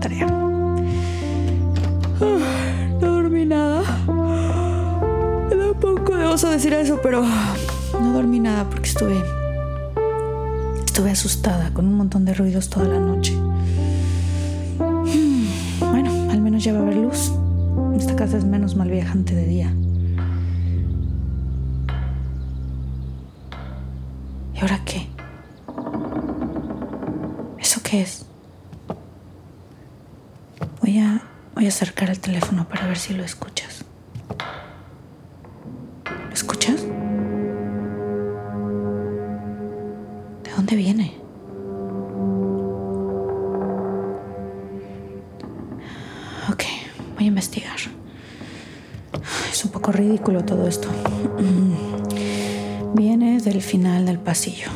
Tarea. No dormí nada. Me da un poco de oso decir eso, pero no dormí nada porque estuve. Estuve asustada con un montón de ruidos toda la noche. Bueno, al menos ya va a haber luz. Esta casa es menos mal viajante de día. ¿Y ahora qué? ¿Eso qué es? Voy acercar el teléfono para ver si lo escuchas. ¿Lo escuchas? ¿De dónde viene? Ok, voy a investigar. Es un poco ridículo todo esto. Viene del final del pasillo.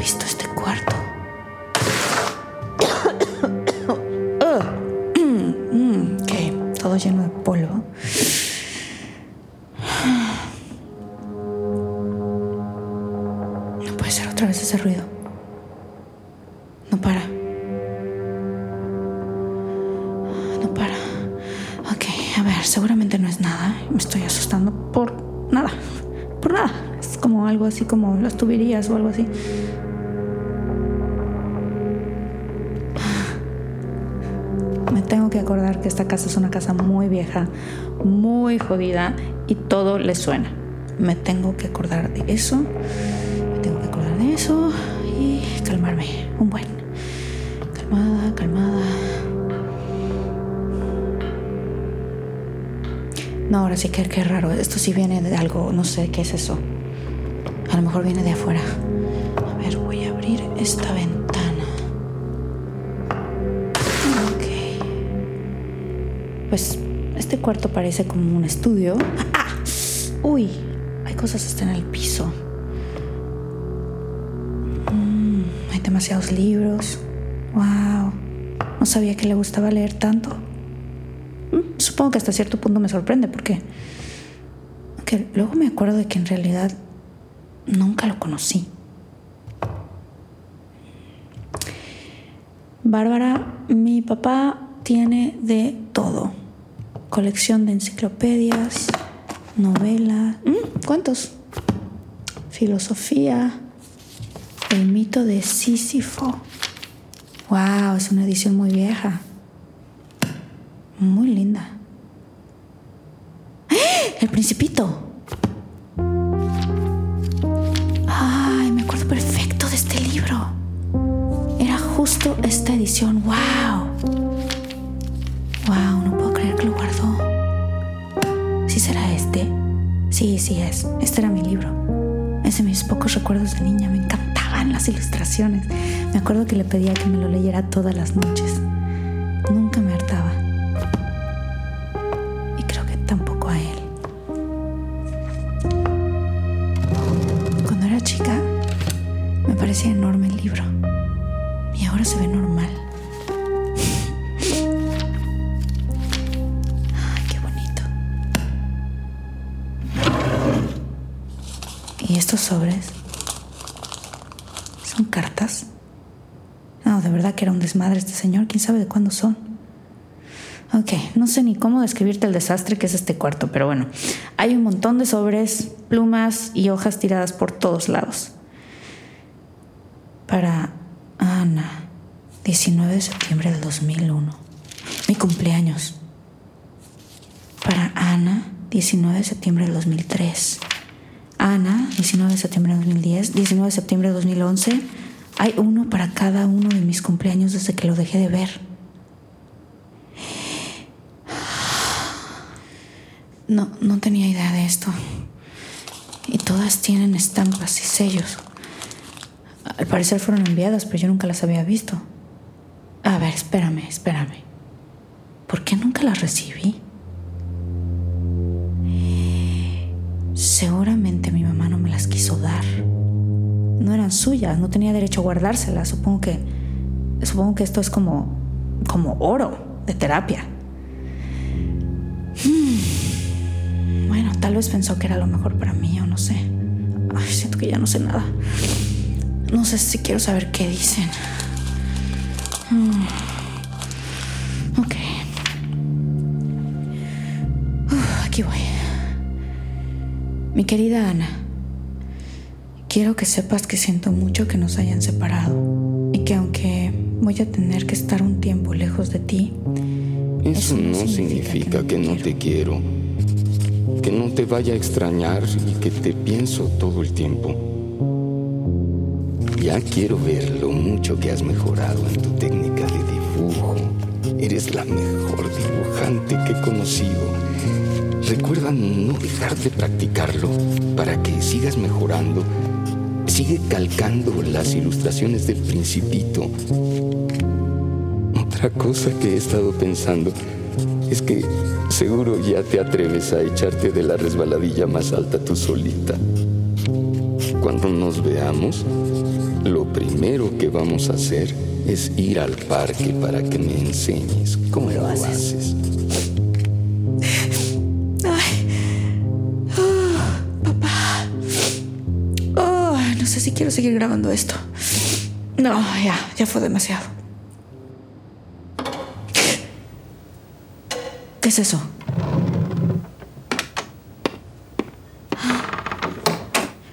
Visto este cuarto. ok, todo lleno de polvo. No puede ser otra vez ese ruido. No para. No para. Ok, a ver, seguramente no es nada. Me estoy asustando por nada. Por nada. Es como algo así como las o algo así. tengo que acordar que esta casa es una casa muy vieja, muy jodida y todo le suena. Me tengo que acordar de eso, me tengo que acordar de eso y calmarme. Un buen. Calmada, calmada. No, ahora sí que qué raro. Esto sí viene de algo, no sé qué es eso. Lo mejor viene de afuera. A ver, voy a abrir esta ventana. Pues este cuarto parece como un estudio. ¡Ah! Uy, hay cosas hasta en el piso. Mm, hay demasiados libros. Wow. No sabía que le gustaba leer tanto. Mm, supongo que hasta cierto punto me sorprende porque que luego me acuerdo de que en realidad nunca lo conocí. Bárbara, mi papá tiene de todo colección de enciclopedias, novelas. Mm, ¿Cuántos? Filosofía. El mito de Sísifo. Wow, es una edición muy vieja. Muy linda. El Principito. Libro. Era justo esta edición. ¡Wow! ¡Wow! No puedo creer que lo guardó. ¿Sí será este? Sí, sí es. Este era mi libro. Es de mis pocos recuerdos de niña. Me encantaban las ilustraciones. Me acuerdo que le pedía que me lo leyera todas las noches. Estos sobres? ¿Son cartas? No, de verdad que era un desmadre este señor. ¿Quién sabe de cuándo son? Ok, no sé ni cómo describirte el desastre que es este cuarto, pero bueno, hay un montón de sobres, plumas y hojas tiradas por todos lados. Para Ana, 19 de septiembre del 2001, mi cumpleaños. Para Ana, 19 de septiembre del 2003. Ana, 19 de septiembre del 2010, 19 de septiembre del 2011. Hay uno para cada uno de mis cumpleaños desde que lo dejé de ver. No, no tenía idea de esto. Y todas tienen estampas y sellos. Al parecer fueron enviadas, pero yo nunca las había visto. A ver, espérame, espérame. ¿Por qué nunca las recibí? Suyas, no tenía derecho a guardárselas. Supongo que. Supongo que esto es como. como oro de terapia. Hmm. Bueno, tal vez pensó que era lo mejor para mí, o no sé. Siento que ya no sé nada. No sé si quiero saber qué dicen. Mm. Ok. Aquí voy. Mi querida Ana, quiero que sepas que siento mucho que nos hayan separado y que aunque voy a tener que estar un tiempo lejos de ti, Eso no significa que no te quiero, que no te vaya a extrañar y que te pienso todo el tiempo. Ya quiero ver lo mucho que has mejorado en tu técnica de dibujo. Eres la mejor dibujante que he conocido. Recuerda no dejar de practicarlo para que sigas mejorando. Sigue calcando las ilustraciones del principito. Otra cosa que he estado pensando es que seguro ya te atreves a echarte de la resbaladilla más alta tú solita. Cuando nos veamos, lo primero que vamos a hacer es ir al parque para que me enseñes cómo lo haces. Sé si quiero seguir grabando esto. No, ya, ya fue demasiado. ¿Qué es eso?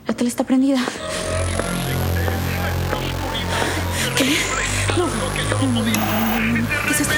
La tele está prendida. ¿Qué? No. No, no, no, no. ¿Qué es esto?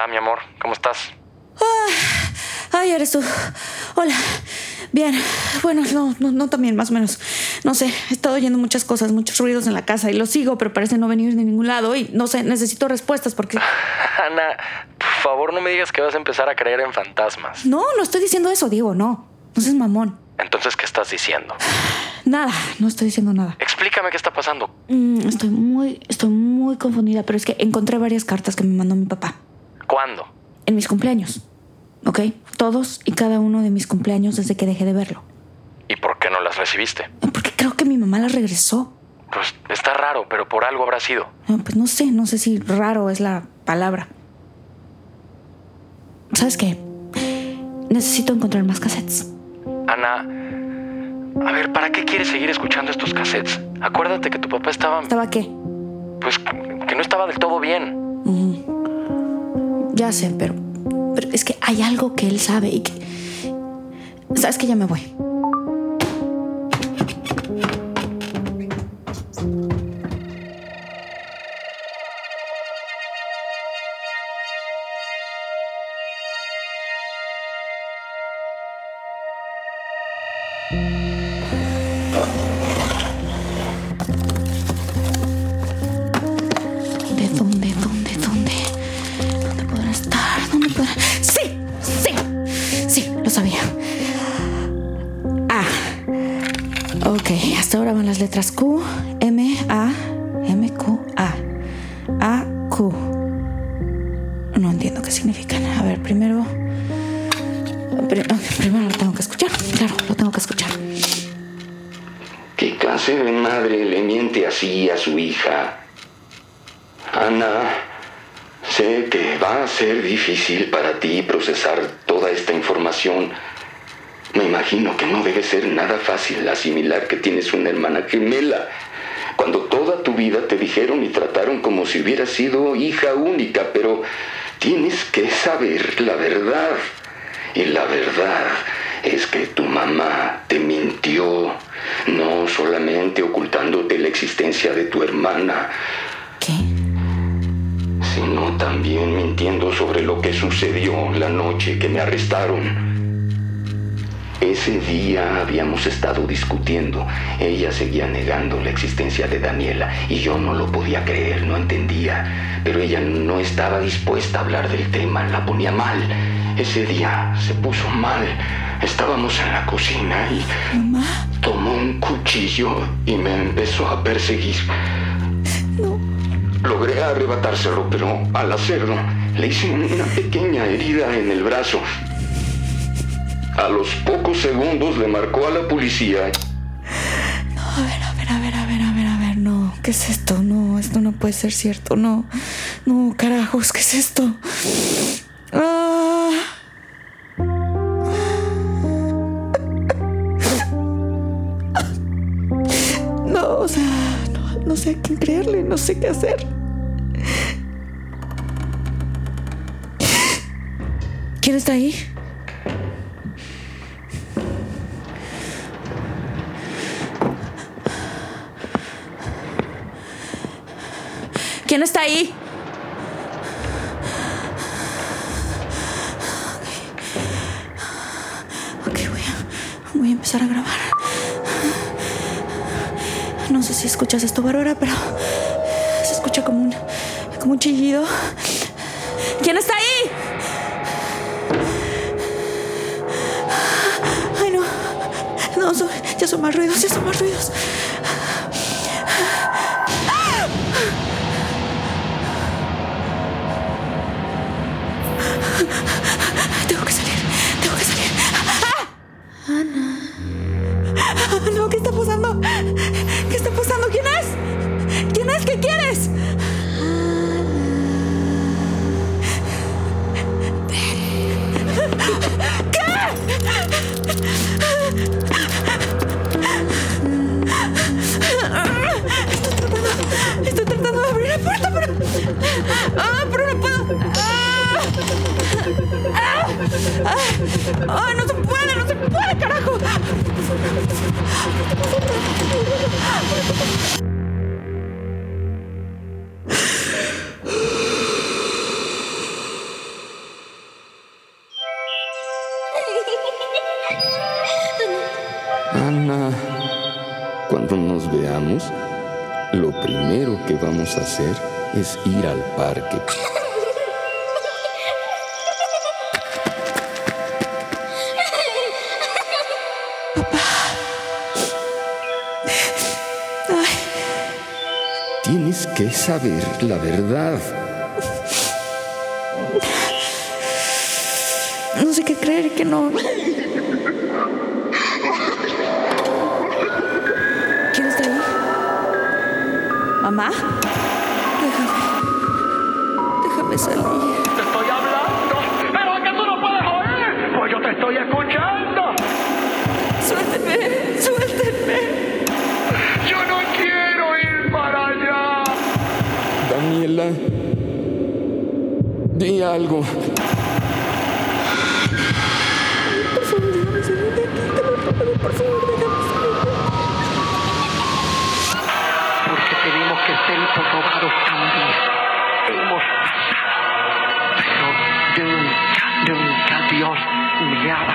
Hola, mi amor, ¿cómo estás? ay, eres tú. Hola. Bien. Bueno, no, no, no tan bien, más o menos. No sé, he estado oyendo muchas cosas, muchos ruidos en la casa y lo sigo, pero parece no venir de ningún lado y no sé, necesito respuestas porque... Ana, por favor no me digas que vas a empezar a creer en fantasmas. No, no estoy diciendo eso, Diego, no. No seas mamón. Entonces, ¿qué estás diciendo? Nada, no estoy diciendo nada. Explícame qué está pasando. Mm, estoy muy, estoy muy confundida, pero es que encontré varias cartas que me mandó mi papá ¿Cuándo? en mis cumpleaños. ¿ok? Todos y cada uno de mis cumpleaños desde que dejé de verlo. ¿Y por qué no las recibiste? Porque creo que mi mamá las regresó. Pues está raro, pero por algo habrá sido. No, Pues no sé, no sé si raro es la palabra. ¿Sabes qué? Necesito encontrar más cassettes. Ana, a ver, ¿para qué quieres seguir escuchando estos cassettes? Acuérdate que tu papá estaba... ¿Estaba qué? Pues que no estaba del todo bien. Ya sé, pero, pero es que hay algo que él sabe y que... ¿Sabes que Ya me voy. Van las letras Q, M, A, M, Q, A. A, Q. No entiendo qué significan. A ver, primero... Primero lo tengo que escuchar. Claro, lo tengo que escuchar. ¿Qué clase de madre le miente así a su hija? Ana, sé que va a ser difícil para ti procesar toda esta información. Me imagino que no debe ser nada fácil asimilar que tienes una hermana gemela. Cuando toda tu vida te dijeron y trataron como si hubieras sido hija única, pero tienes que saber la verdad. Y la verdad es que tu mamá te mintió, no solamente ocultándote la existencia de tu hermana, ¿Qué? sino también mintiendo sobre lo que sucedió la noche que me arrestaron. Ese día habíamos estado discutiendo. Ella seguía negando la existencia de Daniela y yo no lo podía creer, no entendía. Pero ella no estaba dispuesta a hablar del tema, la ponía mal. Ese día se puso mal. Estábamos en la cocina y tomó un cuchillo y me empezó a perseguir. Logré arrebatárselo, pero al hacerlo le hice una pequeña herida en el brazo. A los pocos segundos le marcó a la policía. A ver, a ver, a ver, a ver, a ver, a ver, no. ¿Qué es esto? No, esto no puede ser cierto. No, no, carajos, ¿qué es esto? Ah. No, o sea, no, no sé a quién creerle, no sé qué hacer. ¿Quién está ahí? ¿Quién está ahí? Ok, voy a, voy a empezar a grabar. No sé si escuchas esto, Bárbara, pero se escucha como un, como un chillido. ¿Quién está ahí? Ay, no. No, son- ya son más ruidos, ya son más ruidos. ¡Ay, no se puede! ¡No se puede, carajo! Ana, cuando nos veamos, lo primero que vamos a hacer es ir al parque. Tienes que saber la verdad. No sé creer que no. ¿Quién está ahí? ¿Mamá? Déjame. Déjame salir. ¡Te estoy hablando! ¡Pero es que tú no puedes oír! ¡Pues yo te estoy escuchando! Suéltenme, suéltenme. Daniela, di algo. Por favor, déjame salir de aquí. Te lo ruego, por favor, déjame salir de aquí. Porque tenemos que ser probados también. Hemos pasado. Pero nunca, nunca Dios miraba.